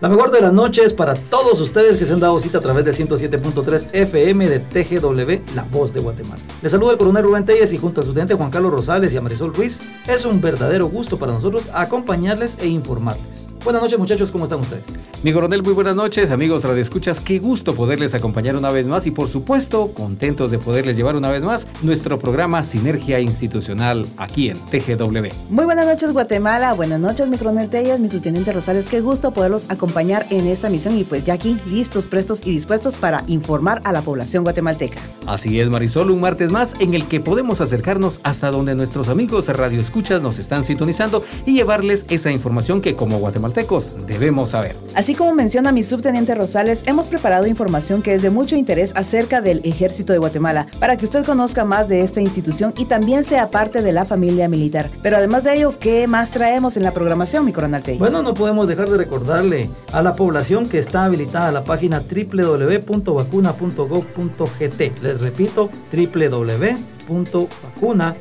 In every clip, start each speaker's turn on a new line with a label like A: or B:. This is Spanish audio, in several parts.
A: La mejor de las noches para todos ustedes que se han dado cita a través de 107.3 FM de TGW, La Voz de Guatemala. Les saluda el coronel Rubén Telles y junto a su teniente Juan Carlos Rosales y a Marisol Ruiz, es un verdadero gusto para nosotros acompañarles e informarles. Buenas noches muchachos, ¿cómo están ustedes?
B: Mi coronel, muy buenas noches, amigos Radio Escuchas, qué gusto poderles acompañar una vez más y por supuesto contentos de poderles llevar una vez más nuestro programa Sinergia Institucional aquí en TGW.
C: Muy buenas noches Guatemala, buenas noches mi coronel Tellas, mi subteniente Rosales, qué gusto poderlos acompañar en esta misión y pues ya aquí listos, prestos y dispuestos para informar a la población guatemalteca.
B: Así es Marisol, un martes más en el que podemos acercarnos hasta donde nuestros amigos Radio Escuchas nos están sintonizando y llevarles esa información que como guatemaltecos debemos saber.
C: Así como menciona mi subteniente Rosales, hemos preparado información que es de mucho interés acerca del Ejército de Guatemala, para que usted conozca más de esta institución y también sea parte de la familia militar. Pero además de ello, ¿qué más traemos en la programación, mi coronel Teix?
A: Bueno, no podemos dejar de recordarle a la población que está habilitada la página www.vacuna.gov.gt. Les repito, www.vacuna.gov.gt .gt, vacuna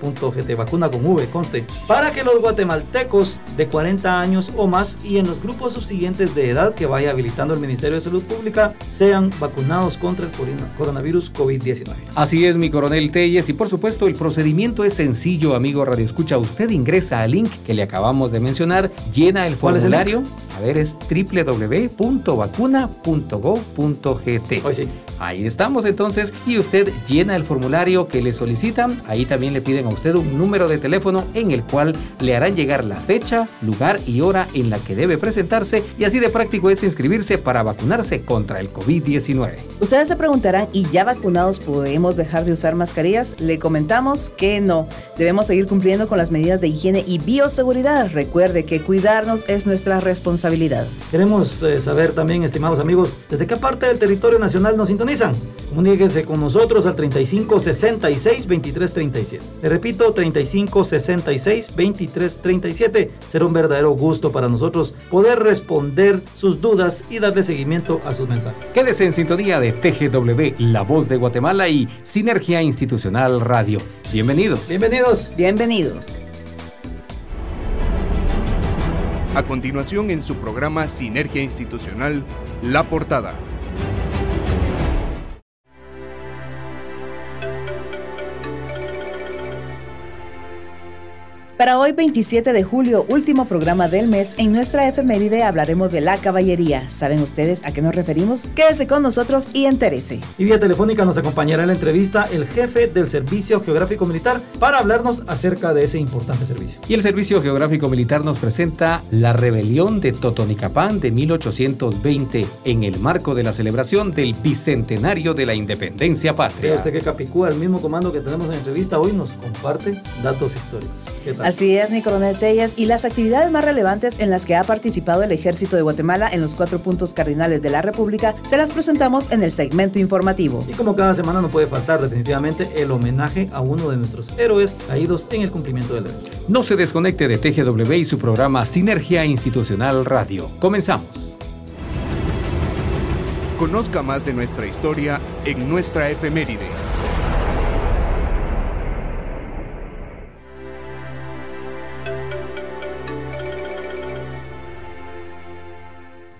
A: con V, conste, para que los guatemaltecos de 40 años o más y en los grupos subsiguientes de edad que vaya habilitando el Ministerio de Salud Pública sean vacunados contra el coronavirus COVID-19.
B: Así es, mi coronel Telles, y por supuesto el procedimiento es sencillo, amigo Radio Escucha. Usted ingresa al link que le acabamos de mencionar, llena el formulario. a ver, es www.vacuna.gov.gt.
A: Hoy sí.
B: Ahí estamos entonces y usted llena el formulario que le solicitan. Ahí también le piden a usted un número de teléfono en el cual le harán llegar la fecha, lugar y hora en la que debe presentarse y así de práctico es inscribirse para vacunarse contra el COVID-19.
C: Ustedes se preguntarán, ¿y ya vacunados podemos dejar de usar mascarillas? Le comentamos que no. Debemos seguir cumpliendo con las medidas de higiene y bioseguridad. Recuerde que cuidarnos es nuestra responsabilidad.
A: Queremos eh, saber también, estimados amigos, ¿desde qué parte del territorio nacional nos sintonizan? Comuníquense con nosotros al 35 66 23 37. Repito, 35 66 23 37. Será un verdadero gusto para nosotros poder responder sus dudas y darle seguimiento a sus mensajes.
B: Quédese en sintonía de TGW, La Voz de Guatemala y Sinergia Institucional Radio. Bienvenidos.
A: Bienvenidos.
C: Bienvenidos.
D: A continuación en su programa Sinergia Institucional, La Portada.
C: Para hoy 27 de julio, último programa del mes, en nuestra efeméride hablaremos de la caballería. ¿Saben ustedes a qué nos referimos? Quédese con nosotros y entérese.
A: Y vía telefónica nos acompañará en la entrevista el jefe del Servicio Geográfico Militar para hablarnos acerca de ese importante servicio.
B: Y el Servicio Geográfico Militar nos presenta la rebelión de Totonicapán de 1820 en el marco de la celebración del bicentenario de la independencia patria.
A: Este que Capicúa, el mismo comando que tenemos en la entrevista hoy, nos comparte datos históricos.
C: ¿Qué tal? Así es, mi coronel Tellas, y las actividades más relevantes en las que ha participado el Ejército de Guatemala en los cuatro puntos cardinales de la República se las presentamos en el segmento informativo.
A: Y como cada semana no puede faltar definitivamente el homenaje a uno de nuestros héroes caídos en el cumplimiento del derecho.
B: No se desconecte de TGW y su programa Sinergia Institucional Radio. Comenzamos.
D: Conozca más de nuestra historia en nuestra efeméride.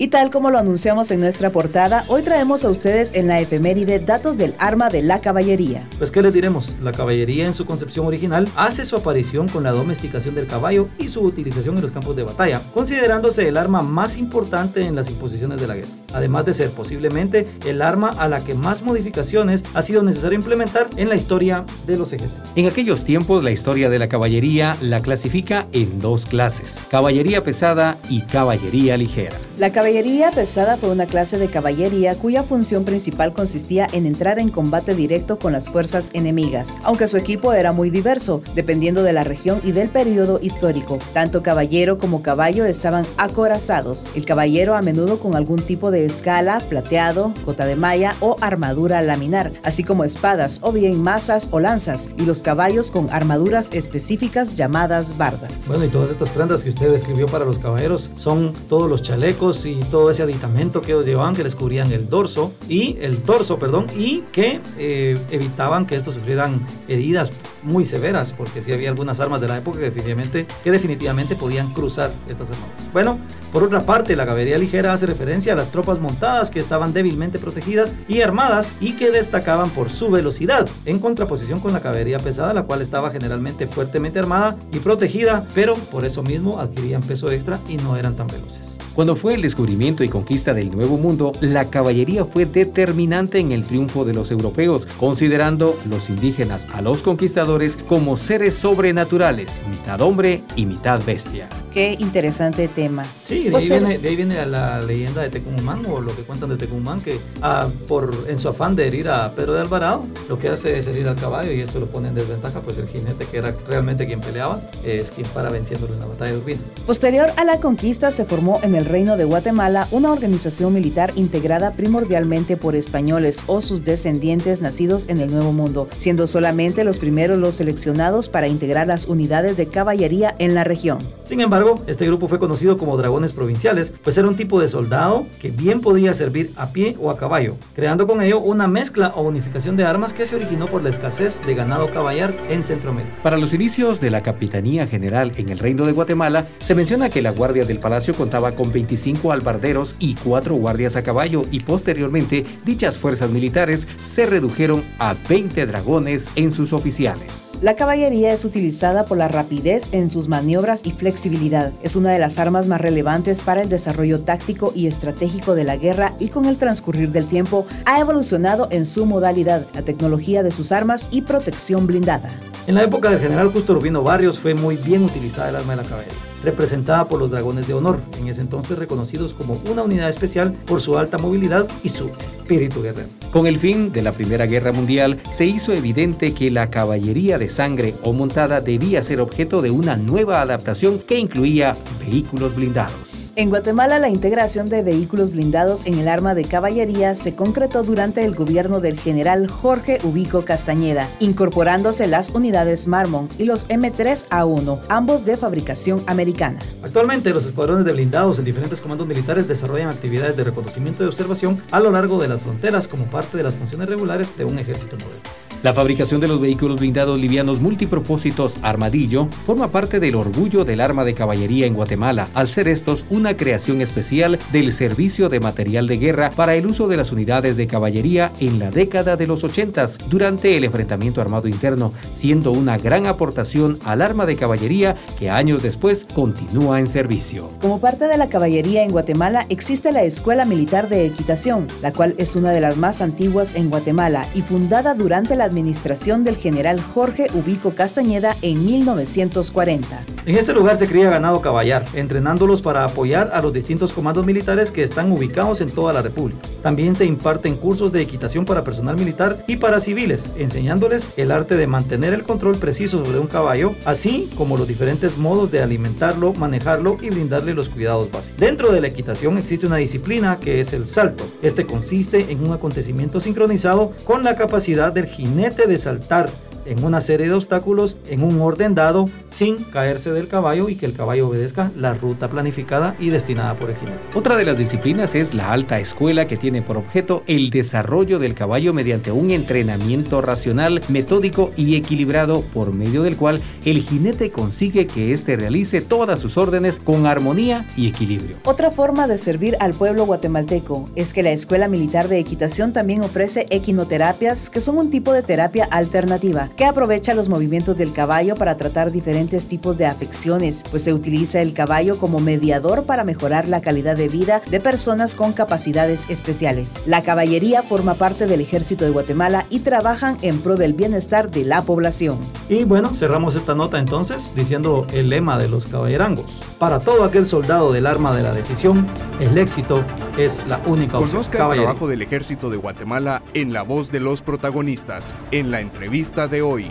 C: Y tal como lo anunciamos en nuestra portada, hoy traemos a ustedes en la efeméride datos del arma de la caballería.
A: Pues qué les diremos, la caballería en su concepción original hace su aparición con la domesticación del caballo y su utilización en los campos de batalla, considerándose el arma más importante en las imposiciones de la guerra, además de ser posiblemente el arma a la que más modificaciones ha sido necesario implementar en la historia de los ejércitos.
B: En aquellos tiempos la historia de la caballería la clasifica en dos clases, caballería pesada y caballería ligera.
C: La caballería pesada fue una clase de caballería cuya función principal consistía en entrar en combate directo con las fuerzas enemigas, aunque su equipo era muy diverso, dependiendo de la región y del periodo histórico. Tanto caballero como caballo estaban acorazados, el caballero a menudo con algún tipo de escala, plateado, cota de malla o armadura laminar, así como espadas o bien mazas o lanzas, y los caballos con armaduras específicas llamadas bardas.
A: Bueno, y todas estas prendas que usted describió para los caballeros son todos los chalecos y todo ese aditamento que ellos llevaban que les cubrían el dorso y el torso, perdón, y que eh, evitaban que estos sufrieran heridas muy severas, porque sí había algunas armas de la época que definitivamente, que definitivamente podían cruzar estas armaduras. Bueno, por otra parte, la caballería ligera hace referencia a las tropas montadas que estaban débilmente protegidas y armadas y que destacaban por su velocidad, en contraposición con la caballería pesada, la cual estaba generalmente fuertemente armada y protegida, pero por eso mismo adquirían peso extra y no eran tan veloces.
B: Cuando fue el descubrimiento y conquista del Nuevo Mundo, la caballería fue determinante en el triunfo de los europeos, considerando los indígenas a los conquistadores como seres sobrenaturales, mitad hombre y mitad bestia.
C: Qué interesante tema.
A: Sí, de ahí, viene, de ahí viene la leyenda de Tecumán o lo que cuentan de Tecumán, que ah, por, en su afán de herir a Pedro de Alvarado, lo que hace es herir al caballo y esto lo pone en desventaja, pues el jinete que era realmente quien peleaba es quien para venciéndolo en la batalla de Urbina.
C: Posterior a la conquista se formó en el Reino de Guatemala una organización militar integrada primordialmente por españoles o sus descendientes nacidos en el Nuevo Mundo, siendo solamente los primeros los seleccionados para integrar las unidades de caballería en la región.
A: Sin embargo, este grupo fue conocido como dragones provinciales, pues era un tipo de soldado que bien podía servir a pie o a caballo, creando con ello una mezcla o unificación de armas que se originó por la escasez de ganado caballar en Centroamérica.
B: Para los inicios de la Capitanía General en el Reino de Guatemala, se menciona que la Guardia del Palacio contaba con 25 albarderos y 4 guardias a caballo y posteriormente dichas fuerzas militares se redujeron a 20 dragones en sus oficiales.
C: La caballería es utilizada por la rapidez en sus maniobras y flexibilidad. Es una de las armas más relevantes para el desarrollo táctico y estratégico de la guerra y con el transcurrir del tiempo ha evolucionado en su modalidad, la tecnología de sus armas y protección blindada.
A: En la época del general Justo Rubino Barrios fue muy bien utilizada el arma de la caballería representada por los dragones de honor, en ese entonces reconocidos como una unidad especial por su alta movilidad y su espíritu guerrero.
B: Con el fin de la Primera Guerra Mundial, se hizo evidente que la caballería de sangre o montada debía ser objeto de una nueva adaptación que incluía vehículos blindados.
C: En Guatemala, la integración de vehículos blindados en el arma de caballería se concretó durante el gobierno del general Jorge Ubico Castañeda, incorporándose las unidades Marmon y los M3A1, ambos de fabricación americana.
A: Actualmente, los escuadrones de blindados en diferentes comandos militares desarrollan actividades de reconocimiento y observación a lo largo de las fronteras como parte de las funciones regulares de un ejército moderno.
B: La fabricación de los vehículos blindados livianos multipropósitos Armadillo forma parte del orgullo del arma de caballería en Guatemala, al ser estos una creación especial del Servicio de Material de Guerra para el uso de las unidades de caballería en la década de los 80 durante el enfrentamiento armado interno, siendo una gran aportación al arma de caballería que años después continúa en servicio.
C: Como parte de la caballería en Guatemala existe la Escuela Militar de Equitación, la cual es una de las más antiguas en Guatemala y fundada durante la administración del general Jorge Ubico Castañeda en 1940.
A: En este lugar se cría ganado caballar, entrenándolos para apoyar a los distintos comandos militares que están ubicados en toda la República. También se imparten cursos de equitación para personal militar y para civiles, enseñándoles el arte de mantener el control preciso sobre un caballo, así como los diferentes modos de alimentarlo, manejarlo y brindarle los cuidados básicos. Dentro de la equitación existe una disciplina que es el salto. Este consiste en un acontecimiento sincronizado con la capacidad del jinete de saltar en una serie de obstáculos en un orden dado sin caerse del caballo y que el caballo obedezca la ruta planificada y destinada por el jinete.
B: Otra de las disciplinas es la alta escuela que tiene por objeto el desarrollo del caballo mediante un entrenamiento racional, metódico y equilibrado por medio del cual el jinete consigue que éste realice todas sus órdenes con armonía y equilibrio.
C: Otra forma de servir al pueblo guatemalteco es que la Escuela Militar de Equitación también ofrece equinoterapias que son un tipo de terapia alternativa que aprovecha los movimientos del caballo para tratar diferentes tipos de afecciones, pues se utiliza el caballo como mediador para mejorar la calidad de vida de personas con capacidades especiales. La caballería forma parte del ejército de Guatemala y trabajan en pro del bienestar de la población.
A: Y bueno, cerramos esta nota entonces diciendo el lema de los caballerangos. Para todo aquel soldado del arma de la decisión, el éxito es la única opción.
D: Conozca el trabajo del ejército de Guatemala en la voz de los protagonistas, en la entrevista de hoy. Oi.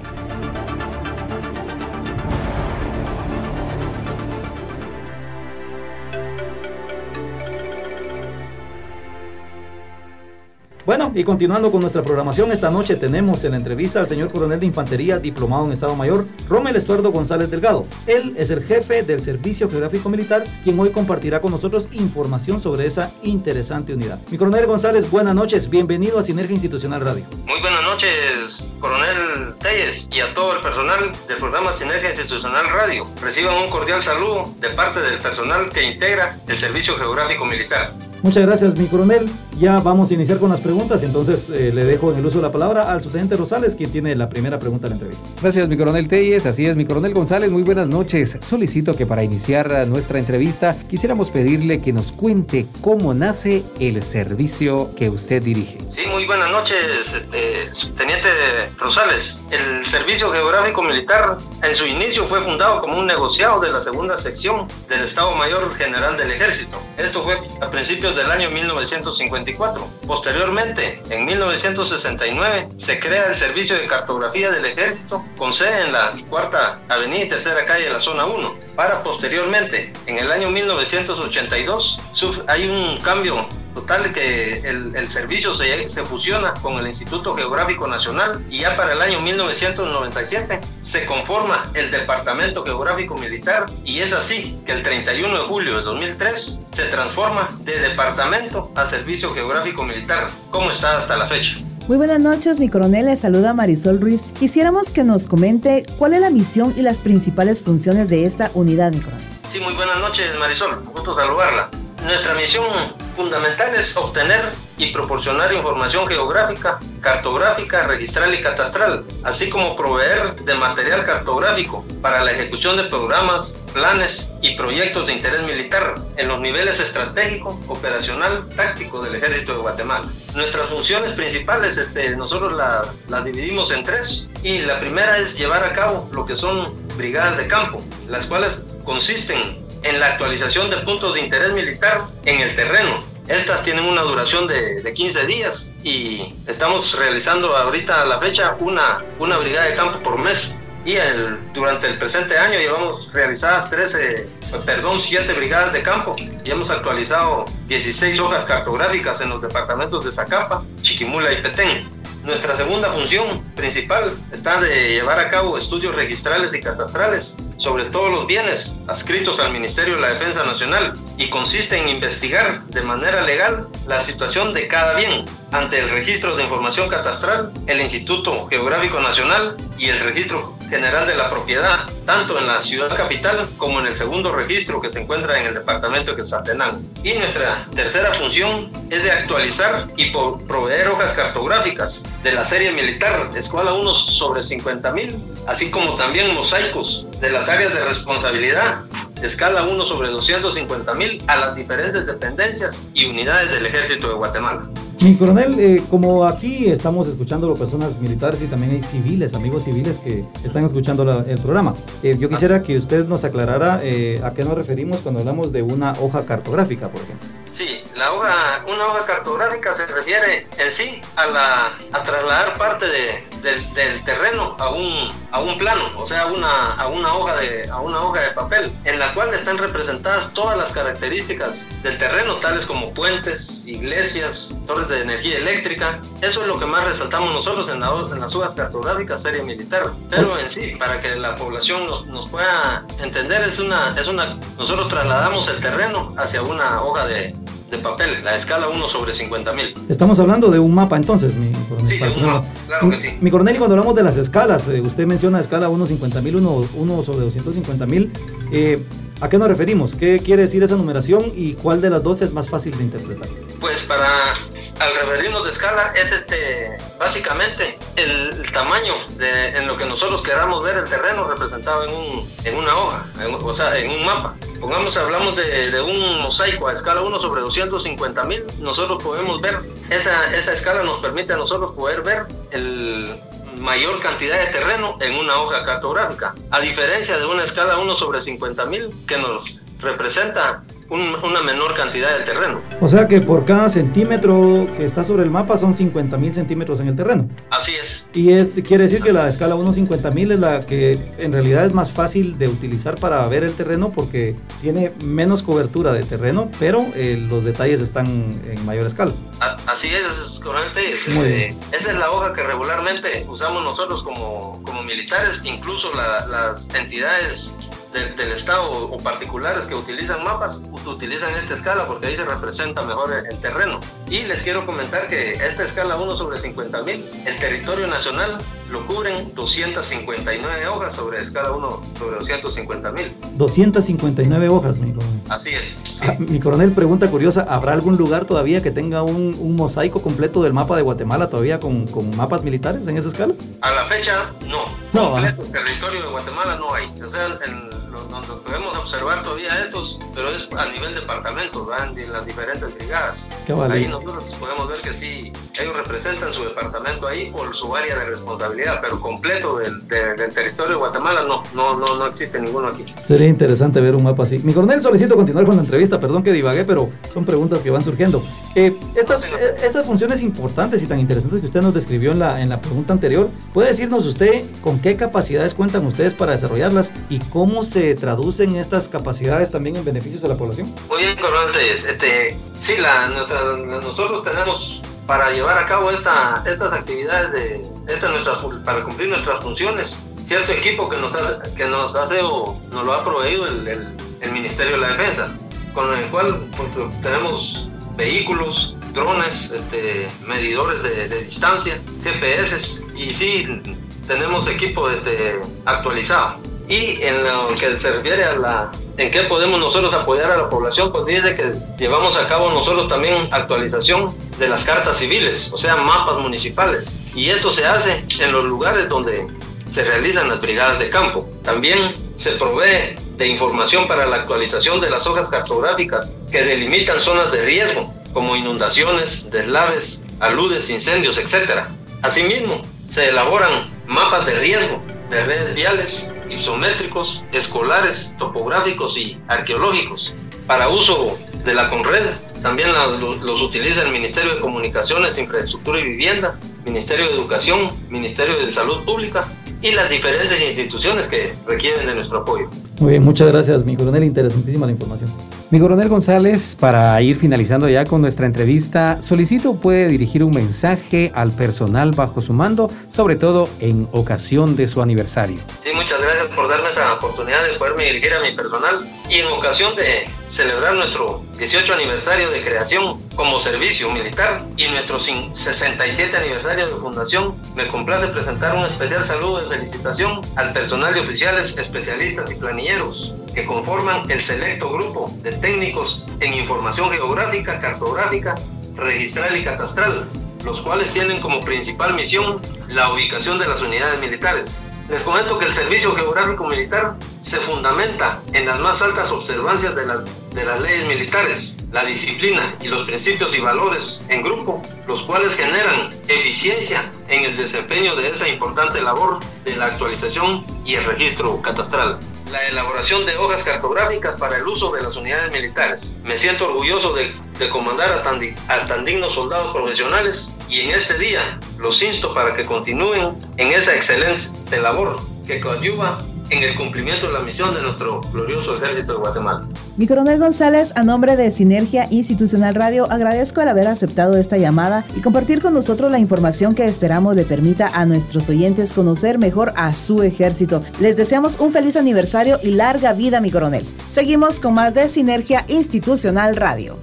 A: Bueno, y continuando con nuestra programación, esta noche tenemos en la entrevista al señor coronel de infantería, diplomado en Estado Mayor, Romel Estuardo González Delgado. Él es el jefe del Servicio Geográfico Militar, quien hoy compartirá con nosotros información sobre esa interesante unidad. Mi coronel González, buenas noches, bienvenido a Sinergia Institucional Radio.
E: Muy buenas noches, coronel Telles, y a todo el personal del programa Sinergia Institucional Radio. Reciban un cordial saludo de parte del personal que integra el Servicio Geográfico Militar.
A: Muchas gracias, mi coronel. Ya vamos a iniciar con las preguntas, entonces eh, le dejo en el uso de la palabra al subteniente Rosales, quien tiene la primera pregunta de la entrevista.
B: Gracias, mi coronel Telles. Así es, mi coronel González, muy buenas noches. Solicito que para iniciar nuestra entrevista quisiéramos pedirle que nos cuente cómo nace el servicio que usted dirige.
E: Sí, muy buenas noches, este, subteniente Rosales. El Servicio Geográfico Militar en su inicio fue fundado como un negociado de la segunda sección del Estado Mayor General del Ejército. Esto fue a principios del año 1954. Posteriormente, en 1969, se crea el Servicio de Cartografía del Ejército con sede en la Cuarta Avenida y Tercera Calle de la Zona 1. Para posteriormente, en el año 1982, hay un cambio total que el, el servicio se, se, fusiona con el Instituto Geográfico Nacional y ya para el año 1997 se conforma el Departamento Geográfico Militar y es así que el 31 de julio de 2003 se transforma de departamento a Servicio Geográfico Militar, como está hasta la fecha.
C: Muy buenas noches, mi coronel. Le saluda Marisol Ruiz. Quisiéramos que nos comente cuál es la misión y las principales funciones de esta unidad, mi coronel.
E: Sí, muy buenas noches, Marisol. Gusto saludarla. Nuestra misión fundamental es obtener y proporcionar información geográfica, cartográfica, registral y catastral, así como proveer de material cartográfico para la ejecución de programas, planes y proyectos de interés militar en los niveles estratégico, operacional, táctico del Ejército de Guatemala. Nuestras funciones principales, este, nosotros las la dividimos en tres y la primera es llevar a cabo lo que son brigadas de campo, las cuales consisten en la actualización de puntos de interés militar en el terreno. Estas tienen una duración de, de 15 días y estamos realizando ahorita a la fecha una, una brigada de campo por mes. Y durante el presente año llevamos realizadas 13, perdón, 7 brigadas de campo y hemos actualizado 16 hojas cartográficas en los departamentos de Zacapa, Chiquimula y Petén. Nuestra segunda función principal está de llevar a cabo estudios registrales y catastrales sobre todos los bienes adscritos al Ministerio de la Defensa Nacional y consiste en investigar de manera legal la situación de cada bien ante el Registro de Información Catastral, el Instituto Geográfico Nacional y el Registro General de la Propiedad, tanto en la ciudad capital como en el segundo registro que se encuentra en el departamento de Quetzaltenango. Y nuestra tercera función es de actualizar y proveer hojas cartográficas de la serie militar Escuela 1 sobre 50.000, así como también mosaicos de las áreas de responsabilidad escala 1 sobre 250 mil a las diferentes dependencias y unidades del ejército de Guatemala.
A: Mi coronel, eh, como aquí estamos escuchando a personas militares y también hay civiles, amigos civiles que están escuchando el programa, eh, yo quisiera que usted nos aclarara eh, a qué nos referimos cuando hablamos de una hoja cartográfica, por ejemplo.
E: La hoja, una hoja cartográfica se refiere en sí a, la, a trasladar parte de, del terreno a un, a un plano, o sea, una, a, una hoja de, a una hoja de papel, en la cual están representadas todas las características del terreno, tales como puentes, iglesias, torres de energía eléctrica. Eso es lo que más resaltamos nosotros en, en las hojas cartográficas serie militar. Pero en sí, para que la población nos, nos pueda entender, es una, es una, nosotros trasladamos el terreno hacia una hoja de, de papel, la escala 1 sobre 50 mil.
A: Estamos hablando de un mapa entonces, mi
E: coronel. Sí, de un mapa, claro que sí.
A: Mi coronel, y cuando hablamos de las escalas, eh, usted menciona escala 1 50 mil, 1, sobre 250 mil. Eh, ¿A qué nos referimos? ¿Qué quiere decir esa numeración y cuál de las dos es más fácil de interpretar?
E: Pues para al referirnos de escala es este básicamente el, tamaño de, en lo que nosotros queramos ver el terreno representado en, un, en una hoja, o sea, en un mapa. Pongamos, hablamos de, de, un mosaico a escala 1 sobre 250 mil, nosotros podemos ver, esa, esa escala nos permite a nosotros poder ver el mayor cantidad de terreno en una hoja cartográfica, a diferencia de una escala 1 sobre 50 mil que nos representa una menor cantidad del terreno.
A: O sea que por cada centímetro que está sobre el mapa son 50 mil centímetros en el terreno.
E: Así es.
A: Y este quiere decir que la escala 1.50 mil es la que en realidad es más fácil de utilizar para ver el terreno porque tiene menos cobertura de terreno, pero eh, los detalles están en mayor escala.
E: así es, correcto. Este, esa es la hoja que regularmente usamos nosotros como, como militares, incluso las entidades del Estado o particulares que utilizan mapas utilizan esta escala porque ahí se representa mejor el, terreno. Y les quiero comentar que esta escala 1 sobre 50 mil, el territorio nacional lo cubren 259 hojas sobre escala 1 sobre 250 mil.
A: 259 hojas, mi coronel.
E: Así es.
A: Ah, mi coronel, pregunta curiosa, ¿habrá algún lugar todavía que tenga un, un mosaico completo del mapa de Guatemala todavía con, con, mapas militares en esa escala?
E: A la fecha, no. no completo, el territorio de Guatemala no hay. O sea, en donde podemos observar todavía estos, pero es a nivel departamento, van en las diferentes brigadas. Ahí nosotros podemos ver que sí, ellos representan su departamento ahí por su área de responsabilidad, pero completo del, del territorio de Guatemala no, no, no, no existe ninguno aquí.
A: Sería interesante ver un mapa así. Mi coronel, solicito continuar con la entrevista, perdón que divagué, pero son preguntas que van surgiendo. Eh, estas, eh, estas funciones importantes y tan interesantes que usted nos describió en la, en la pregunta anterior, ¿puede decirnos usted con qué capacidades cuentan ustedes para desarrollarlas y cómo se traducen estas capacidades también en beneficios a la población?
E: Muy bien, coronel. Este, sí, la, nosotros tenemos para llevar a cabo esta, estas actividades de esta nuestra, para cumplir nuestras funciones cierto equipo que nos hace, que nos hace o nos lo ha proveído el, Ministerio de la Defensa, con el cual pues, tenemos vehículos, drones, este, medidores de, distancia, GPS y sí tenemos equipo este, actualizado. Y en lo que se refiere a la en qué podemos nosotros apoyar a la población, pues dice que llevamos a cabo nosotros también actualización de las cartas civiles, o sea, mapas municipales. Y esto se hace en los lugares donde se realizan las brigadas de campo. También se provee de información para la actualización de las hojas cartográficas que delimitan zonas de riesgo como inundaciones, deslaves, aludes, incendios, etc. Asimismo, se elaboran mapas de riesgo de redes viales, isométricos, escolares, topográficos y arqueológicos. Para uso de la Conred, también los utiliza el Ministerio de Comunicaciones, Infraestructura y Vivienda, Ministerio de Educación, Ministerio de Salud Pública y las diferentes instituciones que requieren de nuestro apoyo.
A: Muy bien, muchas gracias, mi coronel. Interesantísima la información.
B: Mi coronel González, para ir finalizando ya con nuestra entrevista, solicito puede dirigir un mensaje al personal bajo su mando, sobre todo en ocasión de su aniversario.
E: Sí, muchas gracias por darme esta oportunidad de poderme dirigir a mi personal y en ocasión de celebrar nuestro 18 aniversario de creación como servicio militar y nuestro 67 aniversario de fundación, me complace presentar un especial saludo de felicitación al personal de oficiales, especialistas y planilleros que conforman el selecto grupo de técnicos en información geográfica, cartográfica, registral y catastral, los cuales tienen como principal misión la ubicación de las unidades militares. Les comento que el Servicio Geográfico Militar se fundamenta en las más altas observancias de, de las leyes militares, la disciplina y los principios y valores en grupo, los cuales generan eficiencia en el desempeño de esa importante labor de la actualización y el registro catastral la elaboración de hojas cartográficas para el uso de las unidades militares. Me siento orgulloso de, comandar a tan, a tan dignos soldados profesionales y en este día los insto para que continúen en esa excelente labor que coadyuva en el cumplimiento de la misión de nuestro glorioso ejército de Guatemala.
C: Mi coronel González, a nombre de Sinergia Institucional Radio, agradezco el haber aceptado esta llamada y compartir con nosotros la información que esperamos le permita a nuestros oyentes conocer mejor a su ejército. Les deseamos un feliz aniversario y larga vida, mi coronel. Seguimos con más de Sinergia Institucional Radio.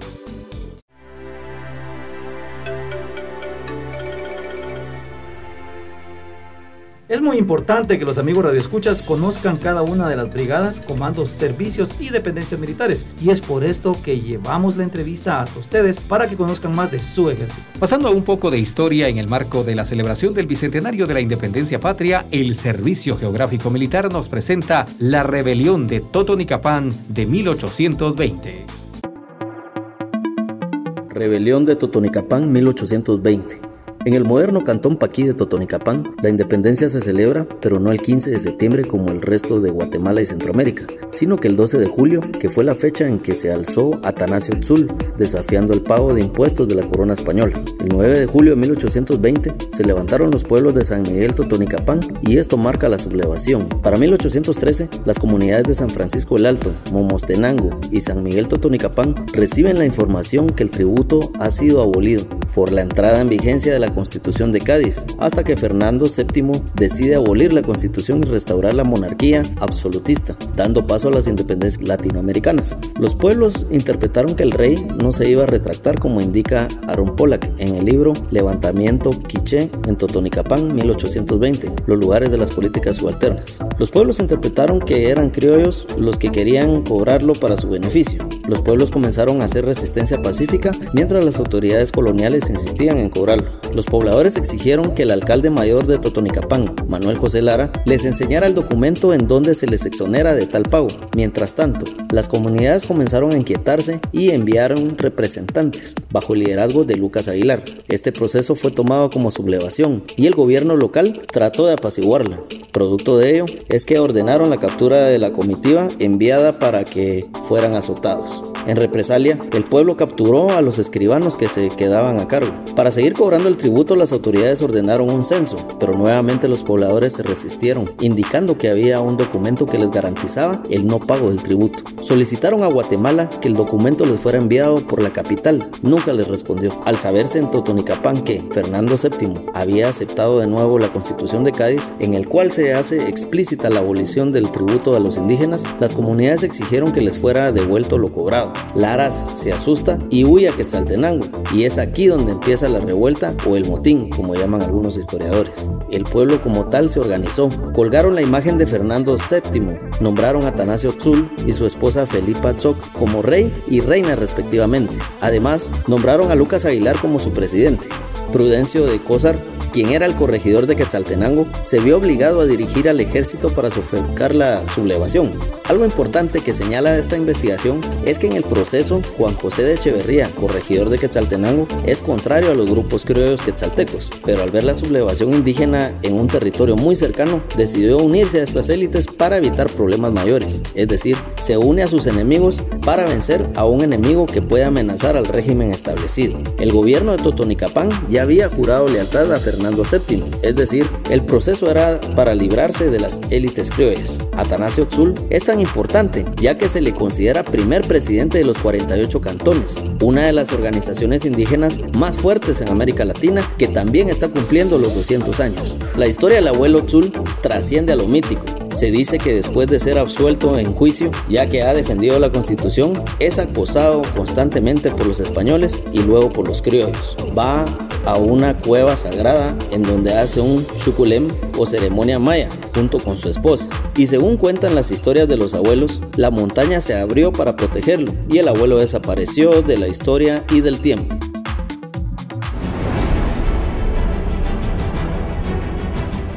A: Es muy importante que los amigos radioescuchas conozcan cada una de las brigadas, comandos, servicios y dependencias militares. Y es por esto que llevamos la entrevista a ustedes para que conozcan más de su ejército.
B: Pasando a un poco de historia en el marco de la celebración del Bicentenario de la Independencia Patria, el Servicio Geográfico Militar nos presenta la rebelión de Totonicapán de 1820.
F: Rebelión de Totonicapán 1820. En el moderno cantón Paquí de Totonicapán, la independencia se celebra, pero no el 15 de septiembre como el resto de Guatemala y Centroamérica, sino que el 12 de julio, que fue la fecha en que se alzó Atanasio Tzul, desafiando el pago de impuestos de la corona española. El 9 de julio de 1820 se levantaron los pueblos de San Miguel Totonicapán y esto marca la sublevación. Para 1813, las comunidades de San Francisco el Alto, Momostenango y San Miguel Totonicapán reciben la información que el tributo ha sido abolido por la entrada en vigencia de la Constitución de Cádiz, hasta que Fernando VII decide abolir la Constitución y restaurar la monarquía absolutista, dando paso a las independencias latinoamericanas. Los pueblos interpretaron que el rey no se iba a retractar como indica Aaron Pollack en el libro Levantamiento Quiché en Totonicapán 1820, los lugares de las políticas subalternas. Los pueblos interpretaron que eran criollos los que querían cobrarlo para su beneficio. Los pueblos comenzaron a hacer resistencia pacífica mientras las autoridades coloniales insistían en cobrarlo. Los pobladores exigieron que el alcalde mayor de Totonicapán, Manuel José Lara, les enseñara el documento en donde se les exonera de tal pago. Mientras tanto, las comunidades comenzaron a inquietarse y enviaron representantes, bajo el liderazgo de Lucas Aguilar. Este proceso fue tomado como sublevación y el gobierno local trató de apaciguarla. Producto de ello es que ordenaron la captura de la comitiva enviada para que fueran azotados. En represalia, el pueblo capturó a los escribanos que se quedaban a cargo. Para seguir cobrando el las autoridades ordenaron un censo, pero nuevamente los pobladores se resistieron, indicando que había un documento que les garantizaba el no pago del tributo. Solicitaron a Guatemala que el documento les fuera enviado por la capital. Nunca les respondió. Al saberse en Totonicapán que Fernando VII había aceptado de nuevo la constitución de Cádiz, en el cual se hace explícita la abolición del tributo a los indígenas, las comunidades exigieron que les fuera devuelto lo cobrado. Laras se asusta y huye a Quetzaltenango, y es aquí donde empieza la revuelta o el motín, como llaman algunos historiadores. El pueblo como tal se organizó, colgaron la imagen de Fernando VII, nombraron a Atanasio Tzul y su esposa Felipa Tzoc como rey y reina respectivamente. Además, nombraron a Lucas Aguilar como su presidente. Prudencio de Cósar quien era el corregidor de Quetzaltenango, se vio obligado a dirigir al ejército para sofocar la sublevación. Algo importante que señala esta investigación es que en el proceso Juan José de Echeverría, corregidor de Quetzaltenango, es contrario a los grupos criollos quetzaltecos, pero al ver la sublevación indígena en un territorio muy cercano, decidió unirse a estas élites para evitar problemas mayores, es decir, se une a sus enemigos para vencer a un enemigo que puede amenazar al régimen establecido. El gobierno de Totonicapán ya había jurado lealtad a Fernando VII, es decir, el proceso era para librarse de las élites criollas. Atanasio Tzul es tan importante ya que se le considera primer presidente de los 48 cantones, una de las organizaciones indígenas más fuertes en América Latina que también está cumpliendo los 200 años. La historia del abuelo Tzul trasciende a lo mítico. Se dice que después de ser absuelto en juicio, ya que ha defendido la constitución, es acosado constantemente por los españoles y luego por los criollos. Va a una cueva sagrada en donde hace un chuculem o ceremonia maya junto con su esposa. Y según cuentan las historias de los abuelos, la montaña se abrió para protegerlo y el abuelo desapareció de la historia y del tiempo.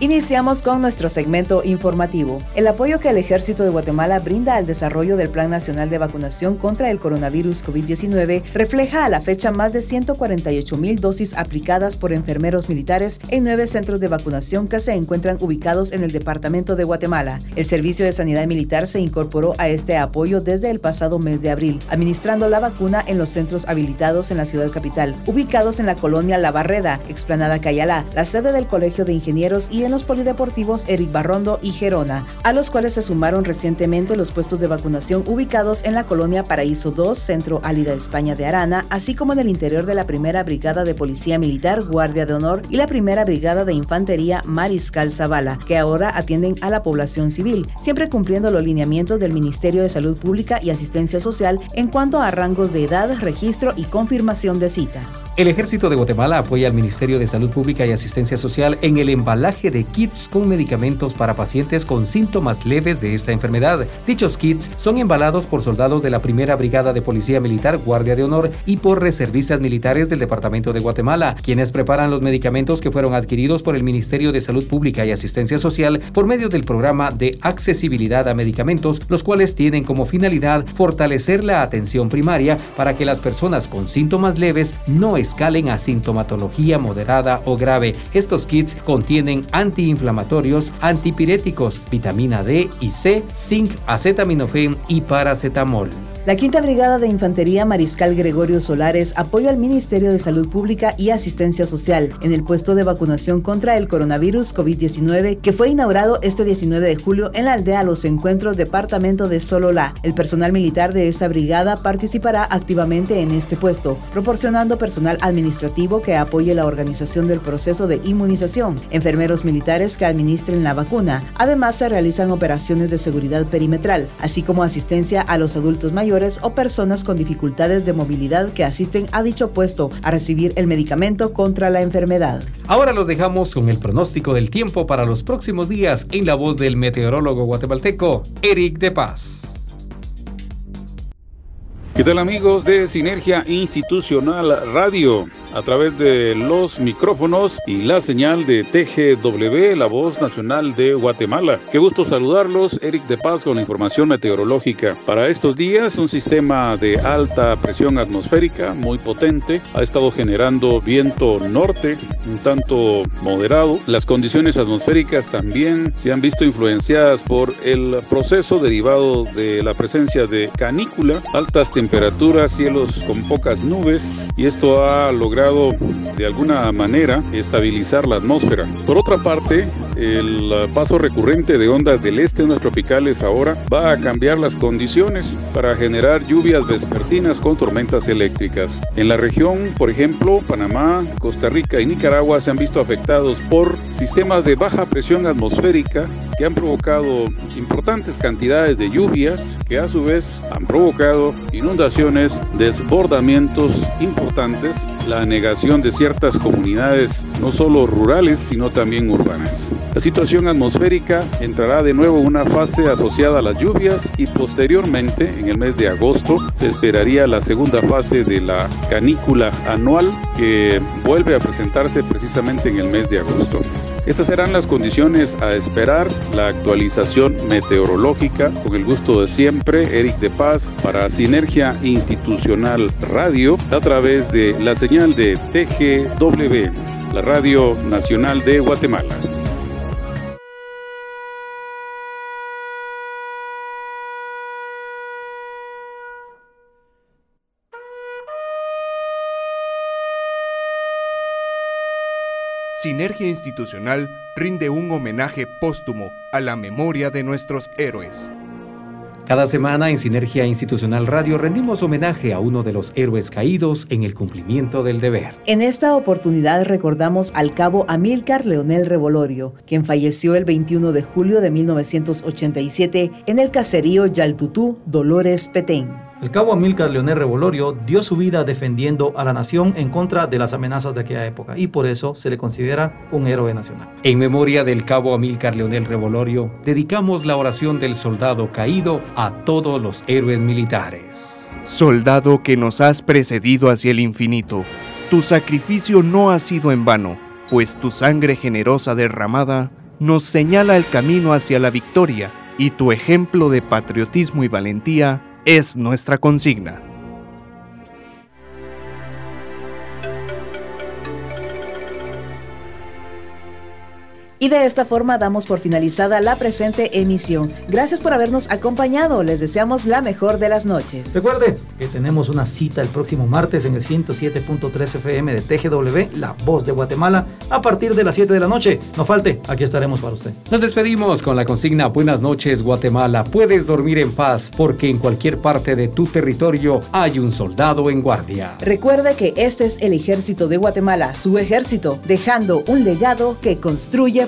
C: Iniciamos con nuestro segmento informativo. El apoyo que el Ejército de Guatemala brinda al desarrollo del Plan Nacional de Vacunación contra el coronavirus COVID-19 refleja a la fecha más de 148 mil dosis aplicadas por enfermeros militares en nueve centros de vacunación que se encuentran ubicados en el Departamento de Guatemala. El Servicio de Sanidad Militar se incorporó a este apoyo desde el pasado mes de abril, administrando la vacuna en los centros habilitados en la ciudad capital, ubicados en la colonia La Barreda, Explanada Cayalá, la sede del Colegio de Ingenieros y en los polideportivos Eric Barrondo y Gerona, a los cuales se sumaron recientemente los puestos de vacunación ubicados en la colonia Paraíso 2, Centro Álida España de Arana, así como en el interior de la Primera Brigada de Policía Militar Guardia de Honor y la Primera Brigada de Infantería Mariscal Zavala, que ahora atienden a la población civil, siempre cumpliendo los lineamientos del Ministerio de Salud Pública y Asistencia Social en cuanto a rangos de edad, registro y confirmación de cita.
B: El Ejército de Guatemala apoya al Ministerio de Salud Pública y Asistencia Social en el embalaje de kits con medicamentos para pacientes con síntomas leves de esta enfermedad. Dichos kits son embalados por soldados de la Primera Brigada de Policía Militar Guardia de Honor y por reservistas militares del Departamento de Guatemala, quienes preparan los medicamentos que fueron adquiridos por el Ministerio de Salud Pública y Asistencia Social por medio del programa de accesibilidad a medicamentos, los cuales tienen como finalidad fortalecer la atención primaria para que las personas con síntomas leves no escalen a sintomatología moderada o grave. Estos kits contienen antiinflamatorios, antipiréticos, vitamina D y C, zinc, acetaminofén y paracetamol.
C: La Quinta Brigada de Infantería Mariscal Gregorio Solares apoya al Ministerio de Salud Pública y Asistencia Social en el puesto de vacunación contra el coronavirus COVID-19 que fue inaugurado este 19 de julio en la aldea Los Encuentros, departamento de Sololá. El personal militar de esta brigada participará activamente en este puesto, proporcionando personal administrativo que apoye la organización del proceso de inmunización, enfermeros militares que administren la vacuna. Además, se realizan operaciones de seguridad perimetral, así como asistencia a los adultos mayores o personas con dificultades de movilidad que asisten a dicho puesto a recibir el medicamento contra la enfermedad.
B: Ahora los dejamos con el pronóstico del tiempo para los próximos días en la voz del meteorólogo guatemalteco Eric de Paz.
G: ¿Qué tal amigos de Sinergia Institucional Radio? A través de los micrófonos y la señal de TGW, la voz nacional de Guatemala. Qué gusto saludarlos, Eric de Paz con la información meteorológica. Para estos días, un sistema de alta presión atmosférica muy potente ha estado generando viento norte, un tanto moderado. Las condiciones atmosféricas también se han visto influenciadas por el proceso derivado de la presencia de canícula, altas temperaturas temperaturas, cielos con pocas nubes y esto ha logrado de alguna manera estabilizar la atmósfera. Por otra parte, el paso recurrente de ondas del este, ondas tropicales ahora, va a cambiar las condiciones para generar lluvias vespertinas con tormentas eléctricas. En la región, por ejemplo, Panamá, Costa Rica y Nicaragua se han visto afectados por sistemas de baja presión atmosférica que han provocado importantes cantidades de lluvias que a su vez han provocado inundaciones desbordamientos importantes, la negación de ciertas comunidades, no solo rurales, sino también urbanas. La situación atmosférica entrará de nuevo una fase asociada a las lluvias y posteriormente, en el mes de agosto, se esperaría la segunda fase de la canícula anual que vuelve a presentarse precisamente en el mes de agosto. Estas serán las condiciones a esperar, la actualización meteorológica, con el gusto de siempre, Eric de Paz, para Sinergia Institucional Radio, a través de la de TGW, la Radio Nacional de Guatemala.
D: Sinergia Institucional rinde un homenaje póstumo a la memoria de nuestros héroes.
B: Cada semana en Sinergia Institucional Radio rendimos homenaje a uno de los héroes caídos en el cumplimiento del deber.
C: En esta oportunidad recordamos al cabo Amílcar Leonel Revolorio, quien falleció el 21 de julio de 1987 en el caserío Yaltutú, Dolores Petén.
A: El cabo Amílcar Leonel Revolorio dio su vida defendiendo a la nación en contra de las amenazas de aquella época y por eso se le considera un héroe nacional.
B: En memoria del cabo Amílcar Leonel Revolorio, dedicamos la oración del soldado caído a todos los héroes militares.
D: Soldado que nos has precedido hacia el infinito, tu sacrificio no ha sido en vano, pues tu sangre generosa derramada nos señala el camino hacia la victoria y tu ejemplo de patriotismo y valentía es nuestra consigna.
C: Y de esta forma damos por finalizada la presente emisión. Gracias por habernos acompañado. Les deseamos la mejor de las noches.
A: Recuerde que tenemos una cita el próximo martes en el 107.3 FM de TGW, La Voz de Guatemala, a partir de las 7 de la noche. No falte, aquí estaremos para usted.
B: Nos despedimos con la consigna Buenas noches Guatemala. Puedes dormir en paz porque en cualquier parte de tu territorio hay un soldado en guardia.
C: Recuerde que este es el ejército de Guatemala, su ejército, dejando un legado que construye